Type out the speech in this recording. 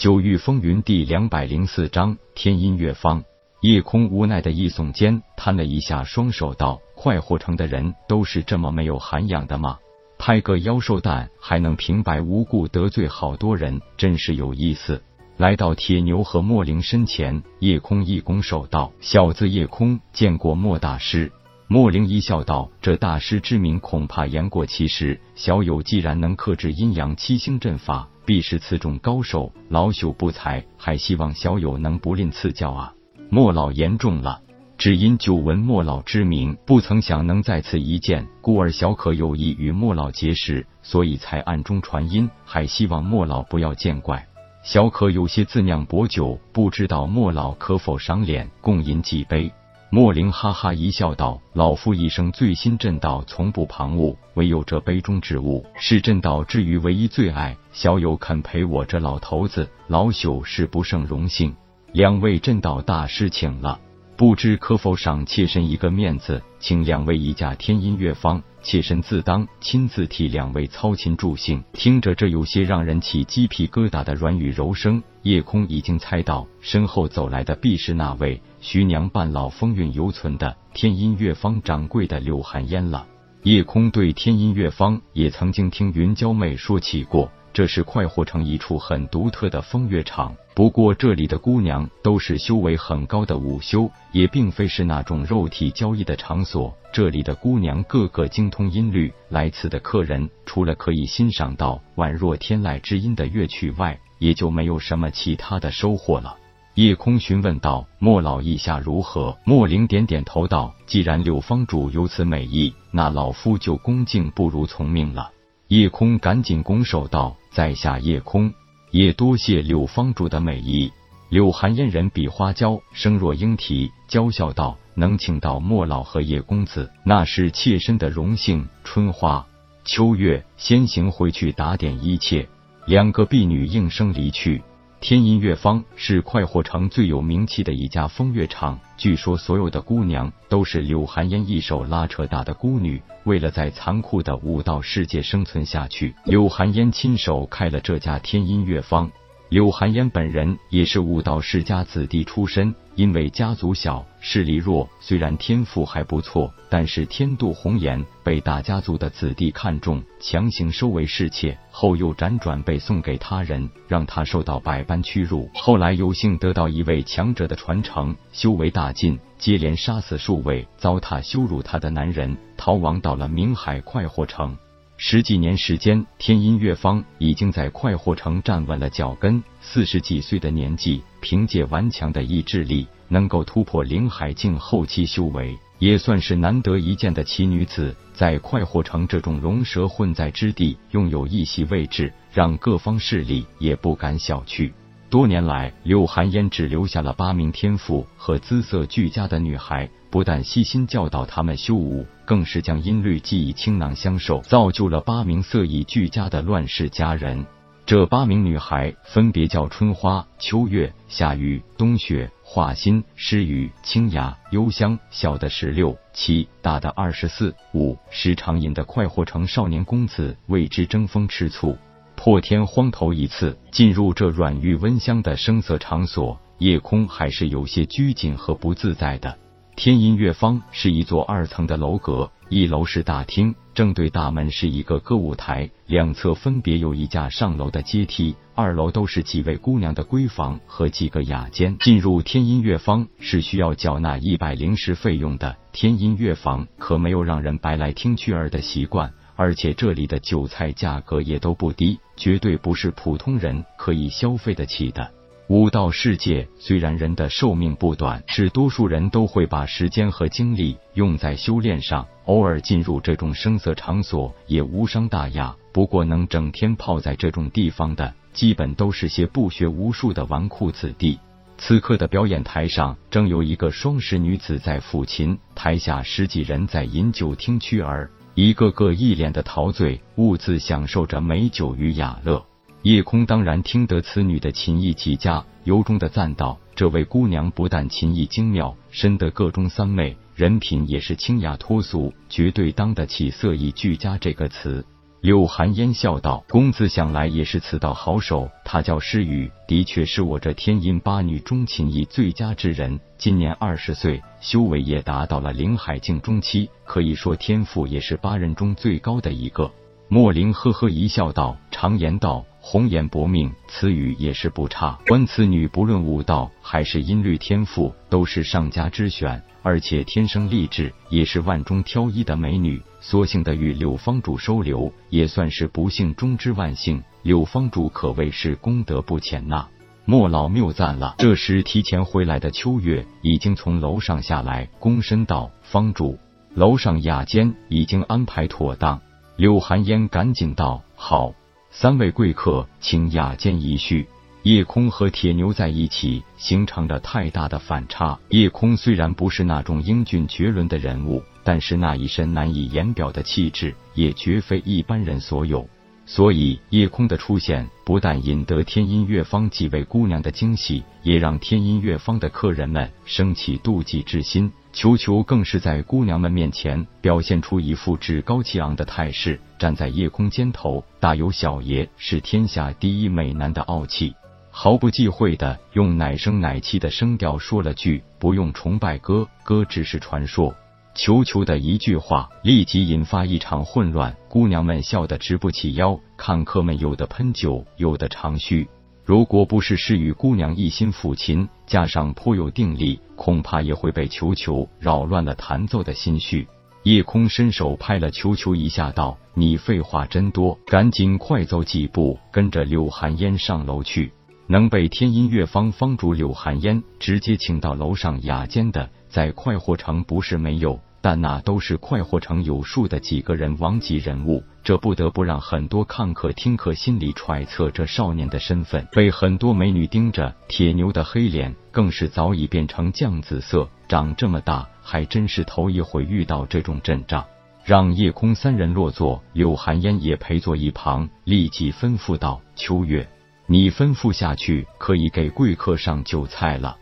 九域风云第两百零四章天音乐方。夜空无奈的一耸肩，摊了一下双手，道：“快活城的人都是这么没有涵养的吗？拍个妖兽蛋还能平白无故得罪好多人，真是有意思。”来到铁牛和莫灵身前，夜空一拱手道：“小子，夜空见过莫大师。”莫灵一笑道：“这大师之名恐怕言过其实。小友既然能克制阴阳七星阵法，必是此种高手，老朽不才，还希望小友能不吝赐教啊。”莫老言重了，只因久闻莫老之名，不曾想能在此一见，故而小可有意与莫老结识，所以才暗中传音，还希望莫老不要见怪。小可有些自酿薄酒，不知道莫老可否赏脸，共饮几杯。莫灵哈哈一笑，道：“老夫一生醉心正道，从不旁骛，唯有这杯中之物是正道之余唯一最爱。小友肯陪我这老头子，老朽是不胜荣幸。”两位正道大师请了，不知可否赏妾身一个面子，请两位一架天音乐坊，妾身自当亲自替两位操琴助兴。听着这有些让人起鸡皮疙瘩的软语柔声，夜空已经猜到身后走来的必是那位徐娘半老风韵犹存的天音乐坊掌柜的柳寒烟了。夜空对天音乐坊也曾经听云娇妹说起过。这是快活城一处很独特的风月场，不过这里的姑娘都是修为很高的武修，也并非是那种肉体交易的场所。这里的姑娘个个精通音律，来此的客人除了可以欣赏到宛若天籁之音的乐曲外，也就没有什么其他的收获了。夜空询问道：“莫老意下如何？”莫灵点点头道：“既然柳方主有此美意，那老夫就恭敬不如从命了。”夜空赶紧拱手道。在下夜空也多谢柳方主的美意。柳寒烟人比花娇，声若莺啼，娇笑道：“能请到莫老和叶公子，那是妾身的荣幸。”春花、秋月先行回去打点一切。两个婢女应声离去。天音乐坊是快活城最有名气的一家风月场，据说所有的姑娘都是柳寒烟一手拉扯大的孤女。为了在残酷的武道世界生存下去，柳寒烟亲手开了这家天音乐坊。柳寒烟本人也是武道世家子弟出身，因为家族小、势力弱，虽然天赋还不错，但是天妒红颜，被大家族的子弟看中，强行收为侍妾，后又辗转被送给他人，让他受到百般屈辱。后来有幸得到一位强者的传承，修为大进，接连杀死数位糟蹋羞辱他的男人，逃亡到了明海快活城。十几年时间，天音乐坊已经在快活城站稳了脚跟。四十几岁的年纪，凭借顽强的意志力，能够突破灵海境后期修为，也算是难得一见的奇女子。在快活城这种龙蛇混在之地，拥有一席位置，让各方势力也不敢小觑。多年来，柳寒烟只留下了八名天赋和姿色俱佳的女孩。不但悉心教导他们修武，更是将音律技艺倾囊相授，造就了八名色艺俱佳的乱世佳人。这八名女孩分别叫春花、秋月、夏雨、冬雪、画心、诗雨、清雅、幽香。小的十六七，大的二十四五，时常引得快活城少年公子为之争风吃醋。破天荒头一次进入这软玉温香的声色场所，夜空还是有些拘谨和不自在的。天音乐坊是一座二层的楼阁，一楼是大厅，正对大门是一个歌舞台，两侧分别有一架上楼的阶梯，二楼都是几位姑娘的闺房和几个雅间。进入天音乐坊是需要缴纳一百零食费用的，天音乐坊可没有让人白来听曲儿的习惯，而且这里的酒菜价格也都不低，绝对不是普通人可以消费得起的。武道世界虽然人的寿命不短，是多数人都会把时间和精力用在修炼上，偶尔进入这种声色场所也无伤大雅。不过，能整天泡在这种地方的，基本都是些不学无术的纨绔子弟。此刻的表演台上，正有一个双十女子在抚琴，台下十几人在饮酒听曲儿，一个个一脸的陶醉，兀自享受着美酒与雅乐。叶空当然听得此女的琴艺极佳，由衷的赞道：“这位姑娘不但琴艺精妙，深得各中三昧，人品也是清雅脱俗，绝对当得起‘色艺俱佳’这个词。”柳寒烟笑道：“公子想来也是此道好手，他叫诗雨，的确是我这天音八女中琴艺最佳之人。今年二十岁，修为也达到了灵海境中期，可以说天赋也是八人中最高的一个。”莫灵呵呵一笑道：“常言道，红颜薄命，此语也是不差。观此女，不论武道还是音律天赋，都是上佳之选。”而且天生丽质，也是万中挑一的美女，所幸的与柳方主收留，也算是不幸中之万幸。柳方主可谓是功德不浅呐。莫老谬赞了。这时提前回来的秋月已经从楼上下来，躬身道：“方主，楼上雅间已经安排妥当。”柳寒烟赶紧道：“好，三位贵客，请雅间一叙。”叶空和铁牛在一起，形成了太大的反差。叶空虽然不是那种英俊绝伦的人物，但是那一身难以言表的气质，也绝非一般人所有。所以叶空的出现，不但引得天音乐坊几位姑娘的惊喜，也让天音乐坊的客人们生起妒忌之心。球球更是在姑娘们面前表现出一副趾高气昂的态势，站在夜空肩头，大有小爷是天下第一美男的傲气。毫不忌讳的用奶声奶气的声调说了句：“不用崇拜哥哥，只是传说。”球球的一句话立即引发一场混乱，姑娘们笑得直不起腰，看客们有的喷酒，有的长吁。如果不是诗雨姑娘一心抚琴，加上颇有定力，恐怕也会被球球扰乱了弹奏的心绪。夜空伸手拍了球球一下，道：“你废话真多，赶紧快走几步，跟着柳寒烟上楼去。”能被天音乐坊坊主柳寒烟直接请到楼上雅间的，在快活城不是没有，但那都是快活城有数的几个人王级人物，这不得不让很多看客听客心里揣测这少年的身份。被很多美女盯着，铁牛的黑脸更是早已变成酱紫色。长这么大，还真是头一回遇到这种阵仗。让夜空三人落座，柳寒烟也陪坐一旁，立即吩咐道：“秋月。”你吩咐下去，可以给贵客上酒菜了。